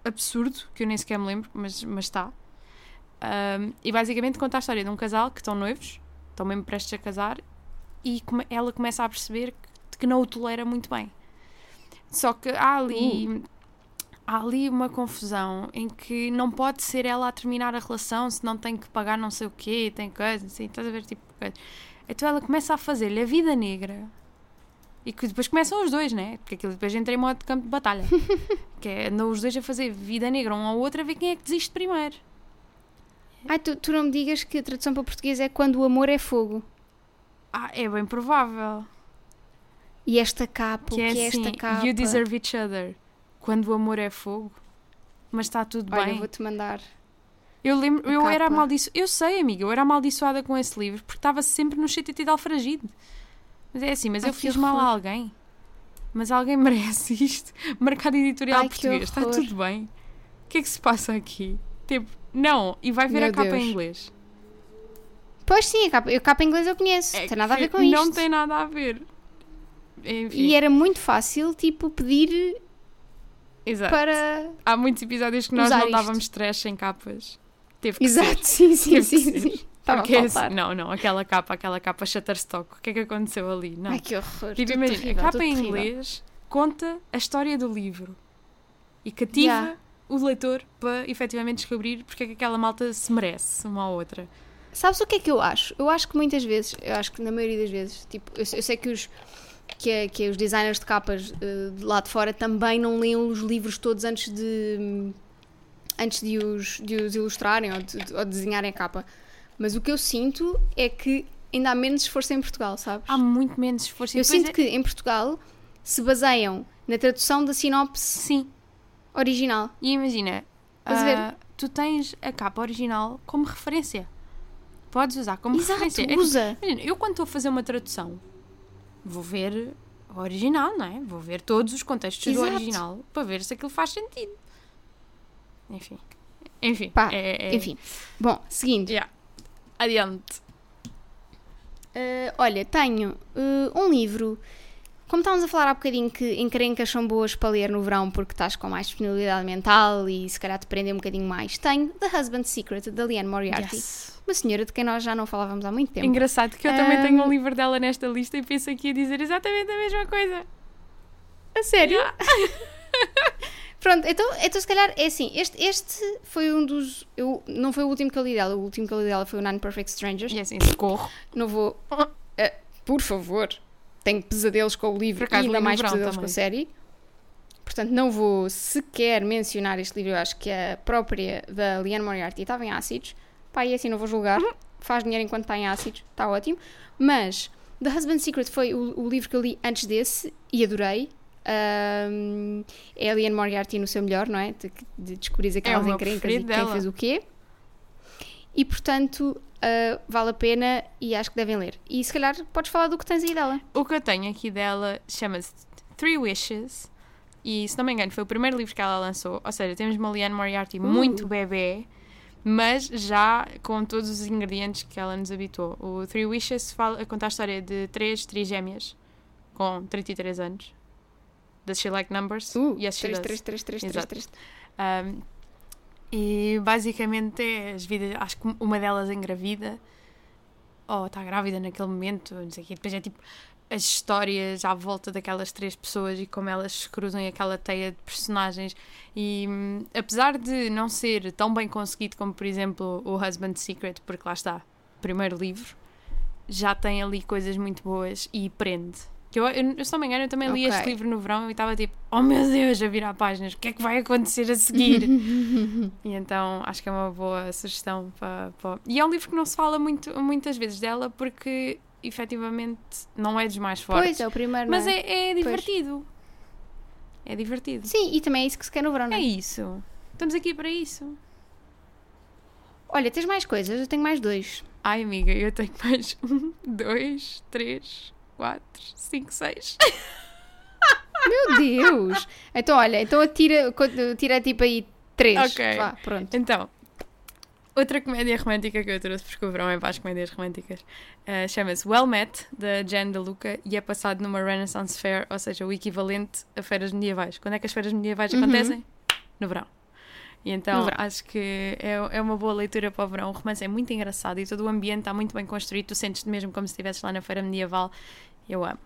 absurdo, que eu nem sequer me lembro, mas, mas está. Um, e basicamente conta a história de um casal que estão noivos, estão mesmo prestes a casar, e come- ela começa a perceber que, que não o tolera muito bem. Só que há ali, há ali uma confusão em que não pode ser ela a terminar a relação se não tem que pagar não sei o quê, tem coisa, assim, estás a ver? Tipo, coisa. Então ela começa a fazer-lhe a vida negra. E que depois começam os dois, né? Porque aquilo depois entra em modo de campo de batalha. <laughs> que é, andam os dois a fazer vida negra um ao outro a ver quem é que desiste primeiro. Ai, tu, tu não me digas que a tradução para português é quando o amor é fogo. Ah, é bem provável. E esta capa, que o é que é assim, esta capa? you deserve each other. Quando o amor é fogo. Mas está tudo Olha, bem. vou-te mandar. Eu lembro, eu era capa. amaldiçoada. Eu sei, amiga, eu era amaldiçoada com esse livro porque estava sempre no CTT de Alfragide. Mas é assim, mas Ai, eu fiz mal a alguém. Mas alguém <laughs> merece isto. Mercado editorial Ai, português, está tudo bem. O que é que se passa aqui? Tipo, não, e vai ver Meu a capa Deus. em inglês. Pois sim, a capa, a capa em inglês eu conheço. É tem nada a ver com isto. Não tem nada a ver. Enfim, E era muito fácil, tipo, pedir exato. para. Há muitos episódios que nós não isto. dávamos trash sem capas. Teve que Exato, sim, sim, sim. ser. sim. Estava a Porque é assim, faltar. não, não, aquela capa, aquela capa Shutterstock, o que é que aconteceu ali? Não. Ai, que horror. tipo, imagina, a capa em terrível. inglês conta a história do livro e cativa Yeah. o leitor para efetivamente descobrir porque é que aquela malta se merece uma à outra. Sabes o que é que eu acho? Eu acho que muitas vezes, eu acho que na maioria das vezes, tipo, eu, eu sei que os, que, é- que é os designers de capas eh, de lá de fora também não leem os livros todos antes de antes de os, de os ilustrarem ou de, ou de desenharem a capa. Mas o que eu sinto é que ainda há menos esforço em Portugal, sabes? Há muito menos esforço. Eu sinto é- que em Portugal se baseiam na tradução da sinopse Sim, original. e imagina, ah, tu tens a capa original como referência. Podes usar como Exato, referência. É tipo, usa. Imagina, eu quando estou a fazer uma tradução, vou ver o original, não é? Vou ver todos os contextos do Exato. original para ver se aquilo faz sentido. Enfim. Enfim. Pá, é- é- Enfim. Bom, seguindo. Yeah. Adiante. Uh, olha, tenho uh, um livro. Como estávamos a falar há bocadinho que encrencas são boas para ler no verão porque estás com mais disponibilidade mental e se calhar te prender um bocadinho mais, tenho The Husband's Secret, da Liane Moriarty. Yes. Uma senhora de quem nós já não falávamos há muito tempo. Engraçado que eu também Ahm. tenho um livro dela nesta lista e penso aqui a dizer exatamente a mesma coisa. A sério? <laughs> Pronto, então, então se calhar é assim, este, este foi um dos. Eu, não foi o último que eu li dela, o último que eu li dela foi o Nine Perfect Strangers. E assim, socorro. Não vou. <laughs> eh, por favor, tenho pesadelos com o livro acaso e ainda mais pesadelos com a também. série. Portanto, não vou sequer mencionar este livro. Eu acho que a própria da Liane Moriarty estava em ácidos. Pá, e assim não vou julgar. Faz dinheiro enquanto está em ácidos. Está ótimo. Mas The Husband's Secret foi o, o livro que eu li antes desse e adorei. Ahm, é a Liane Moriarty no seu melhor, não é? De, de descobrir aquelas É encrencas e quem dela. fez o quê. E portanto, ah, vale a pena e acho que devem ler. E se calhar podes falar do que tens aí dela. O que eu tenho aqui dela chama-se Three Wishes. E se não me engano, foi o primeiro livro que ela lançou. Ou seja, temos uma Liane Moriarty muito bebê, mas já com todos os ingredientes que ela nos habituou. O Three Wishes fala, conta a história de três trigêmeas com 33 anos. Does she like numbers? Uh, yes, she 3, does. 3, 3, 3, 3, Exato. 3. Um, e basicamente é as vidas, acho que uma delas engravida, ou está grávida naquele momento, não sei o quê. Depois é tipo as histórias à volta daquelas três pessoas e como elas se cruzam em aquela teia de personagens. E apesar de não ser tão bem conseguido como, por exemplo, o Husband's Secret, porque lá está, primeiro livro, já tem ali coisas muito boas e prende. Que eu, eu, se não me engano, eu também li este livro no verão e estava tipo, oh meu Deus, a virar páginas, o que é que vai acontecer a seguir? <laughs> E então acho que é uma boa sugestão para, para- E é um livro que não se fala muito, muitas vezes dela porque efetivamente não é dos mais fortes. Pois, é o primeiro, Mas é, é? é divertido. É divertido. Sim, e também é isso que se quer no verão, não É é? isso. Estamos aqui para isso. Olha, tens mais coisas? Eu tenho mais dois. Ai, amiga, eu tenho <laughs> mais um, dois, três, quatro, cinco, seis. Meu Deus! então, olha, então atira, atira tipo aí três. Ok. Vá, pronto. Então, outra comédia romântica que eu trouxe, porque o verão é para as comédias românticas, eh, chama-se Well Met, da Jen DeLuca, e é passado numa Renaissance Fair, ou seja, o equivalente a feiras medievais. Quando é que as feiras medievais Uhum. acontecem? No verão. E então verão. acho que é, é uma boa leitura para o verão. O romance é muito engraçado e todo o ambiente está muito bem construído. Tu sentes-te mesmo como se estivesses lá na feira medieval. Eu amo.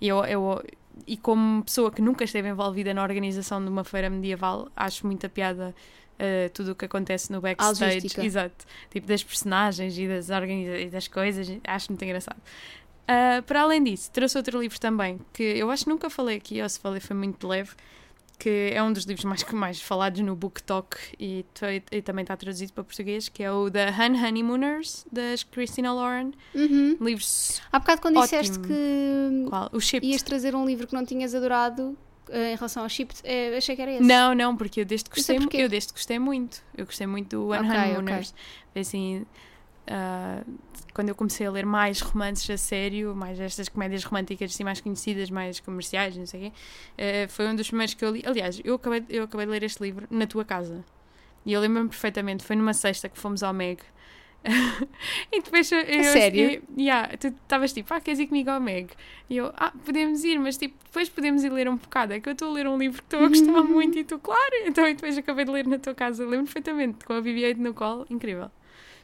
E, eu, eu, e como pessoa que nunca esteve envolvida na organização de uma feira medieval, acho muita piada uh, tudo o que acontece no backstage. Exato. Tipo das personagens e das, organiza e das coisas. Acho muito engraçado. Uh, para além disso, trouxe outro livro também que eu acho que nunca falei aqui, ou se falei foi muito leve, que é um dos livros mais, mais falados no Book Talk e, e também está traduzido para português, que é o The Hun Honeymooners, das Christina Lauren. Uhum. Livros. Há bocado quando Ótimo. disseste que Qual? O Shipped. ias trazer um livro que não tinhas adorado eh, em relação ao chip, eh, achei que era esse. Não, não, porque eu deste é gostei, eu deste gostei muito. Eu gostei muito do One Ok, Honeymooners. Assim, ah, quando eu comecei a ler mais romances a sério, mais estas comédias românticas assim mais conhecidas, mais comerciais, não sei o quê, eh, foi um dos primeiros que eu li. Aliás, eu acabei, eu acabei de ler este livro na tua casa. E eu lembro-me perfeitamente, foi numa sexta que fomos ao Meg. <laughs> e depois eu, eu, sério? eu- yeah, tu estavas tipo, ah, queres ir comigo ao Meg? E eu, ah, podemos ir, mas tipo, depois podemos ir ler um bocado. É que eu estou a ler um livro que estou a gostar muito e tu, claro. Então e depois acabei de ler na tua casa. Lembro perfeitamente, com a BB-8 no colo, incrível.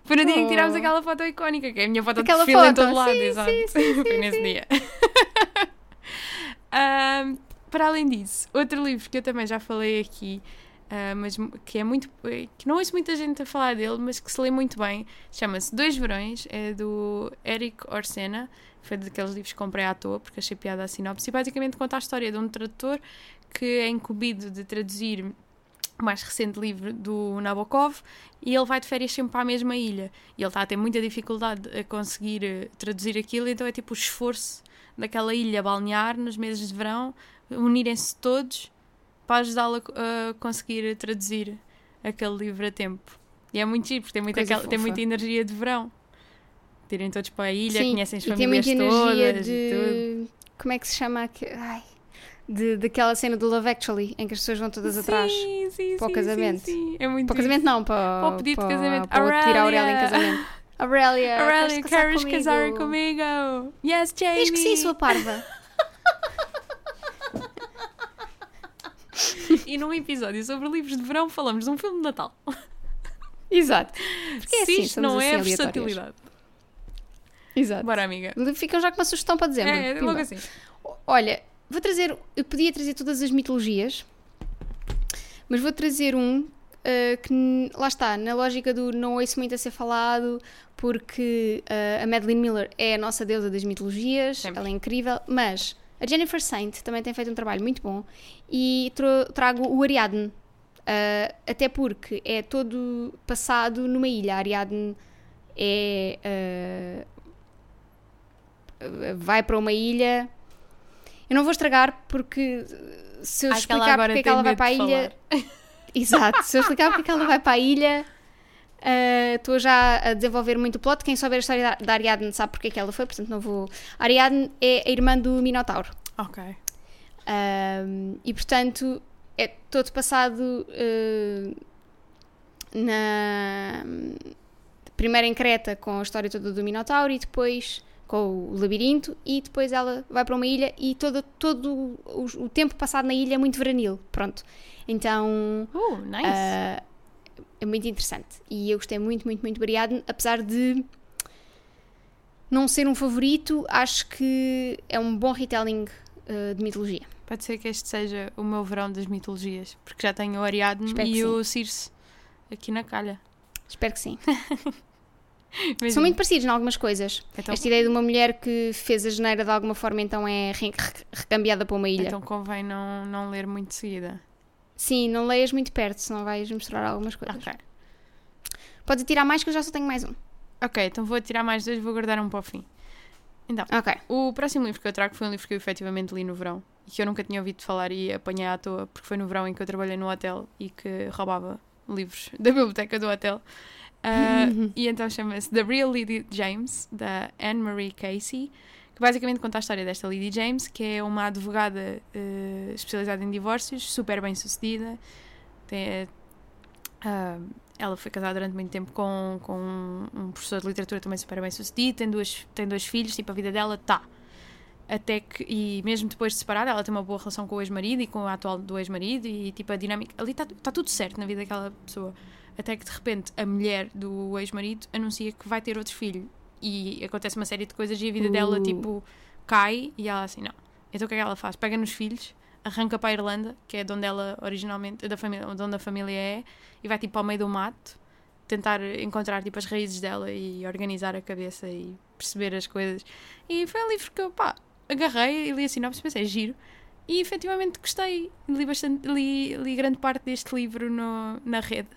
Foi no dia em que tirámos Oh. aquela foto icónica, que é a minha foto Aquela de perfil em todo lado, sim, exato. sim, sim, <laughs> Foi nesse dia. <laughs> Ahm, para além disso, outro livro que eu também já falei aqui, ah, mas que é muito que não ouço muita gente a falar dele, mas que se lê muito bem, chama-se Dois Verões, é do Eric Orsena, foi daqueles livros que comprei à toa porque achei piada a sinopse, e basicamente conta a história de um tradutor que é incumbido de traduzir o mais recente livro do Nabokov e ele vai de férias sempre para a mesma ilha e ele está a ter muita dificuldade a conseguir eh, traduzir aquilo, então é tipo o esforço daquela ilha balnear nos meses de verão, unirem-se todos para ajudá-lo a, a conseguir traduzir aquele livro a tempo. E é muito giro, porque tem muita, aquela- tem muita energia de verão. Tirem todos para a ilha, Sim, conhecem as famílias todas e tudo. de. Como é que se chama? Ai, de, daquela cena do Love Actually, em que as pessoas vão todas atrás. Sim, sim, para o sim, casamento. Sim, sim. É muito Para o casamento, não, para, Para o pedido de para- casamento. Para tirar a Aurélia em Aurélia! casamento. Aurélia, <laughs> Aurélia, queres casar comigo? casar comigo? Yes, Jamie! Diz que sim, sua parva. <laughs> E num episódio sobre livros de verão falamos de um filme de Natal. Exato. Porque é assim, isto não é assim aleatórias. versatilidade. Exato. Bora, amiga. Ficam já com uma sugestão para dezembro. É, é logo assim. Olha, vou trazer. Eu podia trazer todas as mitologias, mas vou trazer um uh, que, lá está, na lógica do não ouço muito a ser falado, porque uh, a Madeline Miller é a nossa deusa das mitologias, Sempre. ela é incrível, mas a Jennifer Saint também tem feito um trabalho muito bom e trago o Ariadne. uh, até porque é todo passado numa ilha. A Ariadne é. vai para uma ilha. Eu não vou estragar porque se eu ela explicar porque é que ela vai para a ilha. <laughs> Exato, se eu explicar porque é que ela vai para a ilha, ah, estou já a desenvolver muito o plot. Quem souber a história da, Ariadne sabe porque é que ela foi, portanto não vou. A Ariadne é a irmã do Minotauro. Ok. Um, e portanto é todo passado uh, na primeiro em Creta com a história toda do Minotauro e depois com o labirinto e depois ela vai para uma ilha e todo, todo o, o tempo passado na ilha é muito veranil. Pronto. Então. Uh, nice. Uh, é muito interessante. E eu gostei muito, muito, muito variado, apesar de não ser um favorito, acho que é um bom retelling uh, de mitologia. Pode ser que este seja o meu verão das mitologias, porque já tenho o Ariadne Espero e o Circe aqui na calha. Espero que sim. <laughs> <laughs> São muito parecidos em algumas coisas. Então, Esta ideia de uma mulher que fez a geneira de alguma forma então é recambiada para uma ilha. Então convém não, não ler muito de seguida. Sim, não leias muito perto, senão vais mostrar algumas coisas. Ok. Podes tirar mais que eu já só tenho mais um. Ok, então vou tirar mais dois e vou guardar um para o fim. Então, okay. o próximo livro que eu trago foi um livro que eu efetivamente li no verão e que eu nunca tinha ouvido falar e apanhei à toa, porque foi no verão em que eu trabalhei no hotel e que roubava livros <laughs> da biblioteca do hotel. Uh, e então chama-se The Real Lady James, da Anne-Marie Casey, que basicamente conta a história desta Lady James, que é uma advogada uh, especializada em divórcios, super bem sucedida. Tem, uh, ela foi casada durante muito tempo com, com um professor de literatura também super bem sucedido, tem, duas, tem dois filhos, tipo, a vida dela tá. Até que, e mesmo depois de separada, ela tem uma boa relação com o ex-marido e com o atual do ex-marido, e tipo, a dinâmica. Ali está tá tudo certo na vida daquela pessoa. Até que de repente a mulher do ex-marido anuncia que vai ter outro filho. E acontece uma série de coisas e a vida uh. dela, tipo, cai, e ela assim, não. Então o que é que ela faz? Pega nos filhos arranca para a Irlanda, que é de onde ela originalmente, da família, de onde a família é, e vai tipo ao meio do mato tentar encontrar tipo as raízes dela e organizar a cabeça e perceber as coisas. E foi um livro que eu, pá, agarrei e li a sinopse, pensei, é giro. E efetivamente gostei. Li, bastante, li, li grande parte deste livro no, na rede,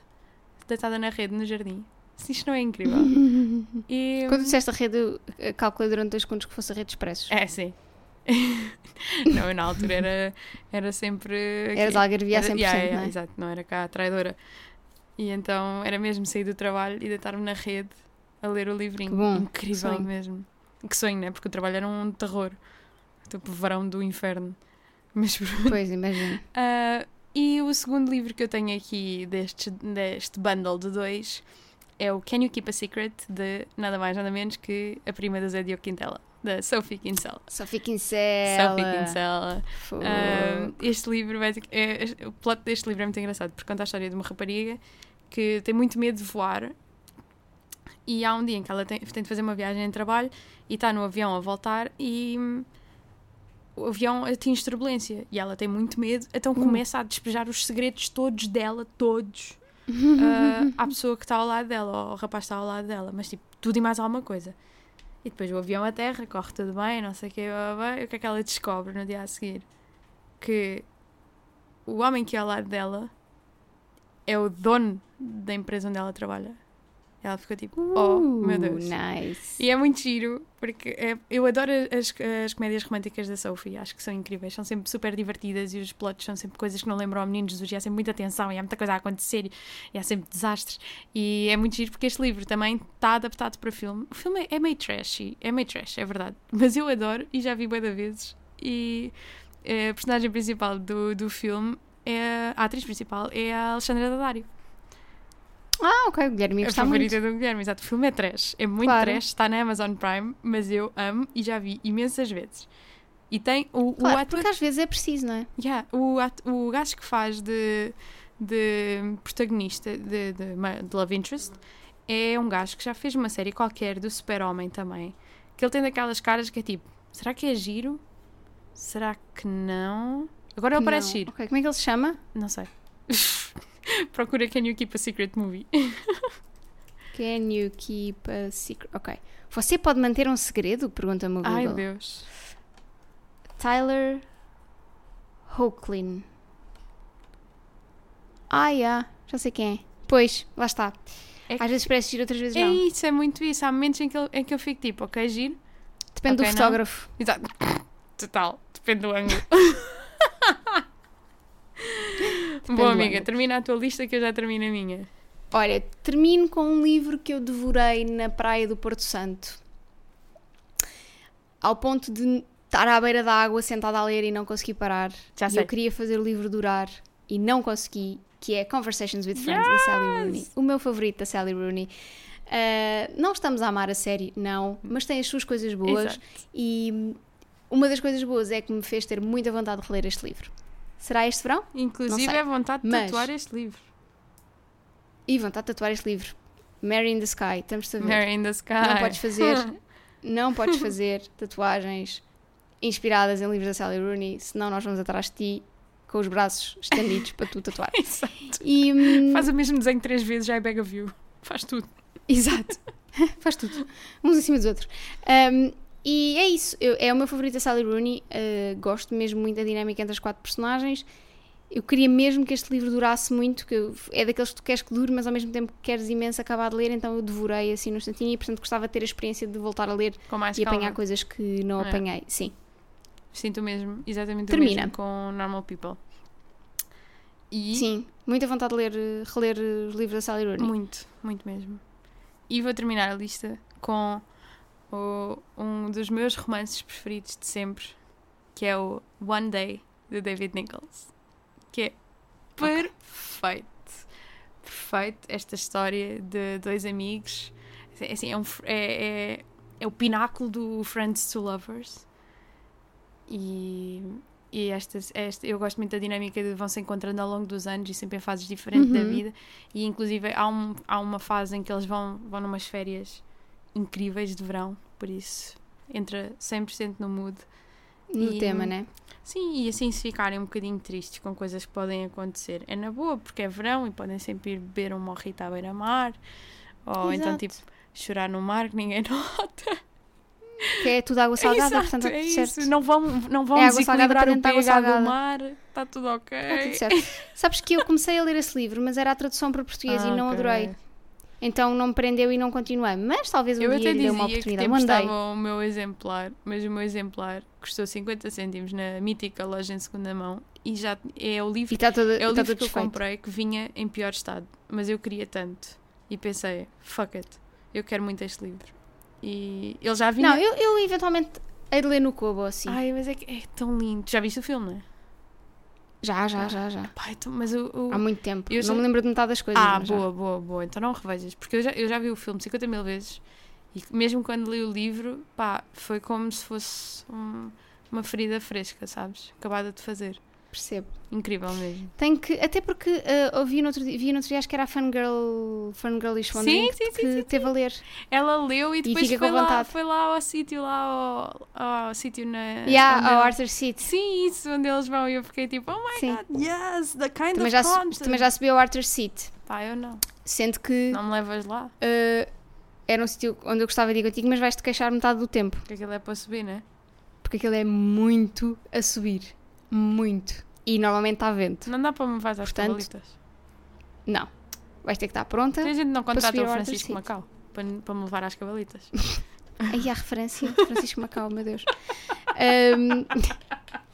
deitada na rede, no jardim. Isto não é incrível. <laughs> e, Quando disseste a rede, calculei durante dois segundos que fosse a rede expressos. É, sim. <laughs> não, na altura era, era sempre. Eras algarvia a 100%, yeah, yeah, não é? Exato, não era cá a traidora. E então era mesmo sair do trabalho e deitar-me na rede a ler o livrinho. Bom, Incrível que mesmo. Que sonho, né? Porque o trabalho era um terror. Tipo, verão do inferno. Mas <laughs> Pois, imagino. Uh, e o segundo livro que eu tenho aqui deste, deste bundle de dois é o Can You Keep a Secret, de nada mais nada menos que a prima da Zé Diogo Quintela da Sophie Kinsella. Sophie Kinsella. Sophie Kinsella. Uh, este livro, é, o plot deste livro é muito engraçado porque conta a história de uma rapariga que tem muito medo de voar e há um dia em que ela tem, tem de fazer uma viagem em trabalho e está no avião a voltar e hum, o avião atinge turbulência e ela tem muito medo, então hum. começa a despejar os segredos todos dela, todos, uh, <laughs> à pessoa que está ao lado dela, ou ao rapaz que está ao lado dela, mas tipo, tudo e mais alguma coisa. E depois o avião a terra, corre tudo bem, não sei o que, o que é que ela descobre no dia a seguir? Que o homem que é ao lado dela é o dono da empresa onde ela trabalha. Ela ficou tipo, oh uh, meu Deus. Nice. E é muito giro, porque é, eu adoro as, as comédias românticas da Sophie, acho que são incríveis, são sempre super divertidas e os plots são sempre coisas que não lembram ao menino Jesus, e há sempre muita tensão e há muita coisa a acontecer e, e há sempre desastres. E é muito giro porque este livro também está adaptado para filme. O filme é, é meio trashy, é meio trash, é verdade, <laughs> mas eu adoro e já vi muitas vezes. E a personagem principal do, do filme, é, a atriz principal, é a Alexandra Daddario. Ah, ok, o Guilherme A favorita muito. do Guilherme, exato. O filme é trash. É muito claro. trash, está na Amazon Prime, mas eu amo e já vi imensas vezes. E tem o, claro, o ator. Porque às vezes é preciso, não é? Yeah, o, at... o gajo que faz de, de protagonista de, de, de Love Interest é um gajo que já fez uma série qualquer do Super-Homem também. Que ele tem daquelas caras que é tipo: será que é giro? Será que não? Agora ele parece giro. Okay. Como é que ele se chama? Não sei. <laughs> <laughs> Procura Can You Keep a Secret Movie. <laughs> Can you keep a secret? Ok. Você pode manter um segredo? Pergunta-me o Google. Ai, Deus. Tyler Hoechlin. Ah, yeah. já sei quem é. Pois, lá está. É Às vezes parece giro, outras vezes é não. É isso, é muito isso. Há momentos em que eu, em que eu fico tipo, ok, giro. Depende okay, do fotógrafo. Não. Exato. <laughs> Total. Depende do ângulo. Bom, amiga, termina a tua lista que eu já termino a minha. Olha, termino com um livro que eu devorei na praia do Porto Santo. Ao ponto de estar à beira da água sentada a ler e não conseguir parar. Já e sei. eu queria fazer o livro durar e não consegui, que é Conversations with Friends yes! da Sally Rooney. O meu favorito da Sally Rooney. Uh, não estamos a amar a série, não, mas tem as suas coisas boas Exato. e uma das coisas boas é que me fez ter muita vontade de reler este livro. Será este verão? Inclusive é vontade de Mas- tatuar este livro. E vontade de tatuar este livro. Mary in the Sky, estamos a ver. Mary in the Sky. Não podes fazer, <laughs> não podes fazer tatuagens inspiradas em livros da Sally Rooney, senão nós vamos atrás de ti com os braços estendidos para tu tatuar. <laughs> Exato. E, hum, Faz o mesmo desenho três vezes, já é bag of you. Faz tudo. Exato. <laughs> Faz tudo. Uns em cima dos outros. Um, e é isso. Eu- é o meu favorito a Sally Rooney. Uh, gosto mesmo muito da dinâmica entre as quatro personagens. Eu queria mesmo que este livro durasse muito, que eu- é daqueles que tu queres que dure, mas ao mesmo tempo queres imenso acabar de ler, então eu devorei assim no instantinho e portanto gostava de ter a experiência de voltar a ler e calma. apanhar coisas que não É. apanhei. Sim. Sinto mesmo, exatamente Termina. o mesmo com Normal People. E Sim. Muita vontade de ler, reler os livros da Sally Rooney. muito, muito mesmo. E vou terminar a lista com o- um dos meus romances preferidos de sempre, que é o One Day, de David Nichols. Que é perfeito. Perfeito esta história de dois amigos. É, assim, é, um é, é, é o pináculo do Friends to Lovers. E, e estas, esta, eu gosto muito da dinâmica de vão se encontrando ao longo dos anos e sempre em fases diferentes da Uhum. vida. E inclusive há, um, há uma fase em que eles vão, vão numas férias incríveis de verão, por isso entra 100% no mood. No E- tema, né? Sim, e assim se ficarem um bocadinho tristes com coisas que podem acontecer. É na boa, porque é verão e podem sempre ir beber um morrito à beira-mar. Ou então, Exato. tipo, chorar no mar que ninguém <laughs> nota. Que é tudo água <laughs> salgada, Exato, portanto é está tudo certo. isso. Não vão, não vão É água salgada o água pH do mar. Está tudo ok. Está tudo certo. Sabes que eu comecei a ler esse livro, mas era a tradução para português e Ah, não ok. adorei. Então não me prendeu e não continuei. Mas talvez um Eu dia até lhe dê uma oportunidade. tempo Mandei. estava o meu exemplar, mas o meu exemplar custou 50 cêntimos na mítica loja em segunda mão e já é o livro está todo, É o está livro que eu comprei que vinha em pior estado, mas eu queria tanto. E pensei, fuck it, eu quero muito este livro. E ele já vinha. Não, eu, eu eventualmente hei de ler no Kobo assim. Ai, mas é que é tão lindo. Já viste o filme, não é? Já, já, já, já. Pai, então, mas o. o- Há muito tempo. Eu não já- me lembro de metade das coisas. Ah, mas já. boa, boa, boa. Então não revejas. Porque eu já, eu já vi o filme 50 mil vezes e mesmo quando li o livro, pá, foi como se fosse um- uma ferida fresca, sabes? Acabada de fazer. Percebo. Incrível mesmo. Tenho que. Até porque ah, ouvi no outro dia, vi no outro dia, acho que era a Fangirl, Fangirlish One Sim, sim, sim, que sim, teve a ler. Ela leu e depois fica foi, lá, foi lá ao sítio, lá ao, ao sítio na. E onde ao Arthur Seat. Sim, isso, onde eles vão. E eu fiquei tipo, oh my Sim. god, yes, the kind Também of já, su- content. também já subiu ao Arthur Seat. Pá, eu não. Sendo que Não me levas lá, ah, era um sítio onde eu gostava de ir contigo, mas vais-te queixar metade do tempo. porque aquilo é para subir, né? Porque aquilo é muito a subir. Muito. E normalmente está vento. Não dá para me levar às Portanto, cabalitas. Não. Vais ter que estar pronta. Tem gente que não contrata o Francisco. Macau para, para me levar às cabalitas. <laughs> Aí há referência. Francisco Macau, meu Deus. Ahm,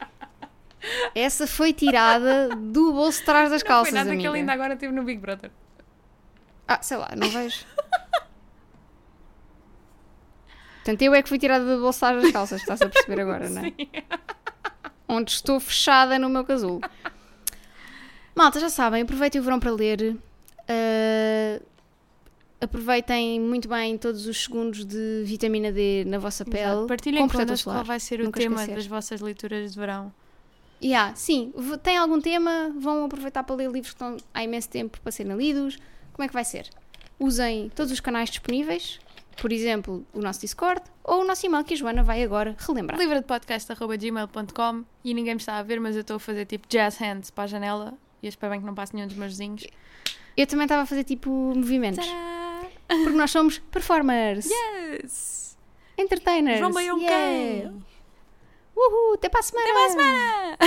<laughs> essa foi tirada do bolso de trás das não calças, foi nada que amiga. ele ainda agora teve no Big Brother. Ah, sei lá, não vejo. Portanto, eu é que fui tirada do bolso de trás das calças, estás a perceber agora, não é? <laughs> Onde estou fechada no meu casulo. Malta, já sabem, aproveitem o verão para ler. Ah, aproveitem muito bem todos os segundos de vitamina D na vossa Exato. pele. Partilhem com protetor connosco qual vai ser o Nunca tema esquecer. das vossas leituras de verão. Yeah, sim, tem algum tema? Vão aproveitar para ler livros que estão há imenso tempo para serem lidos? Como é que vai ser? Usem todos os canais disponíveis, por exemplo, o nosso Discord ou o nosso e-mail que a Joana vai agora relembrar. Livro de podcast.gmail.com e ninguém me está a ver, mas eu estou a fazer tipo jazz hands para a janela e eu espero bem que não passe nenhum dos meus vizinhos. Eu também estava a fazer tipo movimentos, Tadá! porque nós somos performers, Yes! entertainers. João Baião yeah. Uhul, até para a semana! Até para a semana!